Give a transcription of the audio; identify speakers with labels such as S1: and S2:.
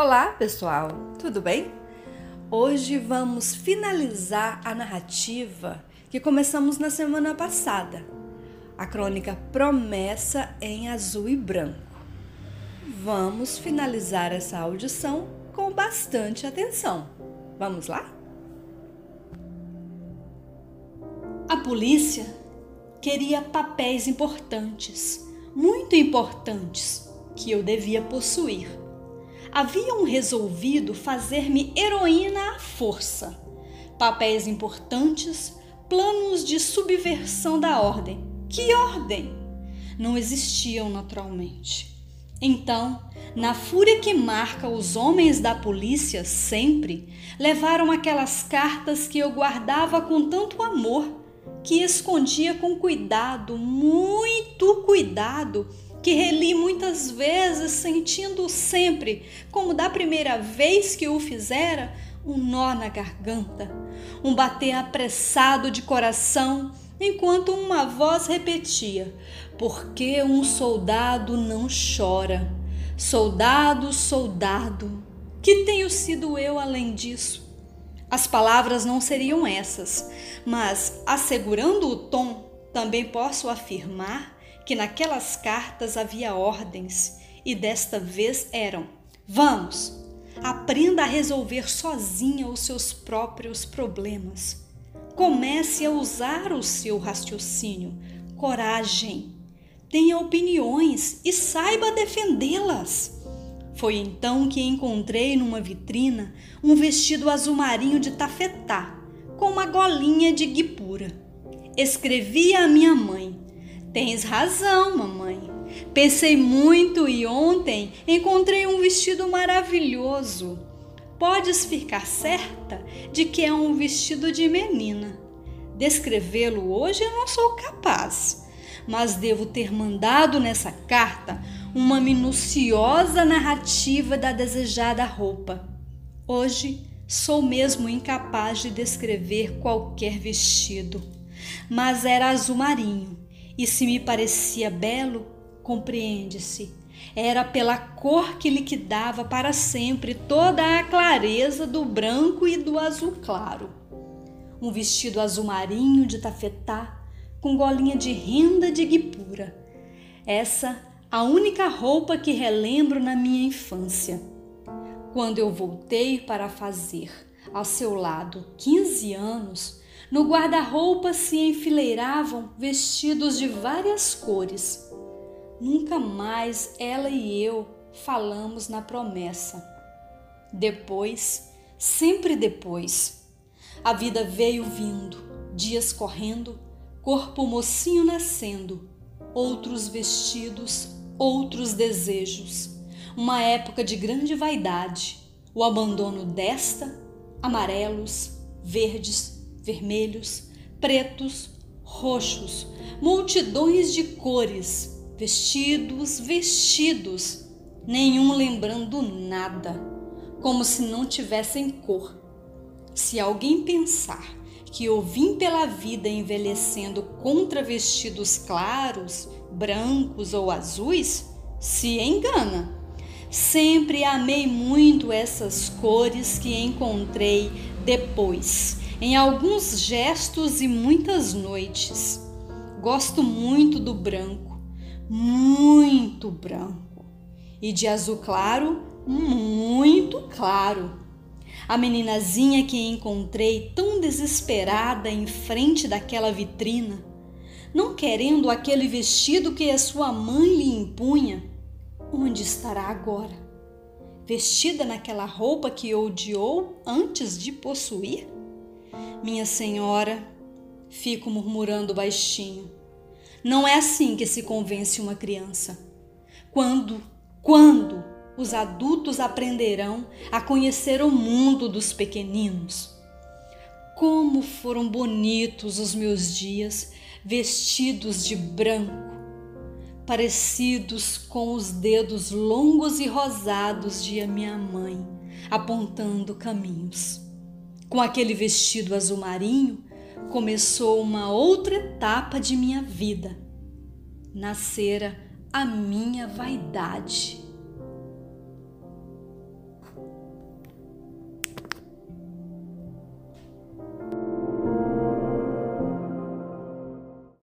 S1: Olá, pessoal, tudo bem? Hoje vamos finalizar a narrativa que começamos na semana passada, a crônica Promessa em Azul e Branco. Vamos finalizar essa audição com bastante atenção. Vamos lá?
S2: A polícia queria papéis importantes, muito importantes, que eu devia possuir haviam resolvido fazer-me heroína à força. Papéis importantes, planos de subversão da ordem. Que ordem? Não existiam naturalmente. Então, na fúria que marca os homens da polícia sempre, levaram aquelas cartas que eu guardava com tanto amor, que escondia com cuidado, muito cuidado, que reli muitas vezes, sentindo sempre, como da primeira vez que o fizera, um nó na garganta, um bater apressado de coração, enquanto uma voz repetia: Porque um soldado não chora? Soldado, soldado, que tenho sido eu além disso? As palavras não seriam essas, mas, assegurando o tom, também posso afirmar que naquelas cartas havia ordens e desta vez eram: Vamos, aprenda a resolver sozinha os seus próprios problemas. Comece a usar o seu raciocínio, coragem. Tenha opiniões e saiba defendê-las. Foi então que encontrei numa vitrina um vestido azul marinho de tafetá, com uma golinha de guipura. Escrevi à minha mãe: Tens razão, mamãe. Pensei muito e ontem encontrei um vestido maravilhoso. Podes ficar certa de que é um vestido de menina. Descrevê-lo hoje eu não sou capaz, mas devo ter mandado nessa carta uma minuciosa narrativa da desejada roupa. Hoje sou mesmo incapaz de descrever qualquer vestido, mas era azul marinho e se me parecia belo, compreende-se, era pela cor que liquidava para sempre toda a clareza do branco e do azul claro. Um vestido azul marinho de tafetá, com golinha de renda de guipura. Essa a única roupa que relembro na minha infância. Quando eu voltei para fazer ao seu lado 15 anos, no guarda-roupa se enfileiravam vestidos de várias cores. Nunca mais ela e eu falamos na promessa. Depois, sempre depois, a vida veio vindo, dias correndo, corpo mocinho nascendo, outros vestidos, outros desejos. Uma época de grande vaidade, o abandono desta, amarelos, verdes, vermelhos, pretos, roxos, multidões de cores, vestidos, vestidos, nenhum lembrando nada, como se não tivessem cor. Se alguém pensar que eu vim pela vida envelhecendo contra vestidos claros, brancos ou azuis, se engana. Sempre amei muito essas cores que encontrei depois em alguns gestos e muitas noites. Gosto muito do branco, muito branco, e de azul claro, muito claro. A meninazinha que encontrei tão desesperada em frente daquela vitrina, não querendo aquele vestido que a sua mãe lhe impunha, onde estará agora? Vestida naquela roupa que odiou antes de possuir? Minha senhora, fico murmurando baixinho. Não é assim que se convence uma criança. Quando, quando os adultos aprenderão a conhecer o mundo dos pequeninos? Como foram bonitos os meus dias vestidos de branco, parecidos com os dedos longos e rosados de minha mãe, apontando caminhos. Com aquele vestido azul marinho, começou uma outra etapa de minha vida. Nascera a minha vaidade.